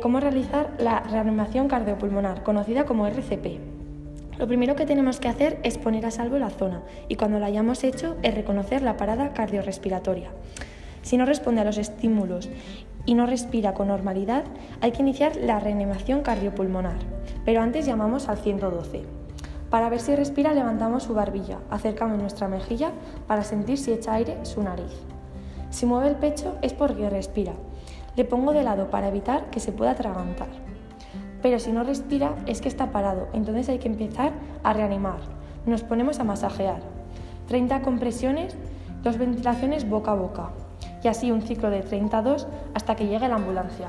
cómo realizar la reanimación cardiopulmonar, conocida como RCP. Lo primero que tenemos que hacer es poner a salvo la zona y cuando la hayamos hecho es reconocer la parada cardiorrespiratoria. Si no responde a los estímulos y no respira con normalidad, hay que iniciar la reanimación cardiopulmonar, pero antes llamamos al 112. Para ver si respira levantamos su barbilla, acercamos nuestra mejilla para sentir si echa aire su nariz. Si mueve el pecho es porque respira. Le pongo de lado para evitar que se pueda atragantar. Pero si no respira es que está parado, entonces hay que empezar a reanimar. Nos ponemos a masajear. 30 compresiones, dos ventilaciones boca a boca. Y así un ciclo de 32 hasta que llegue la ambulancia.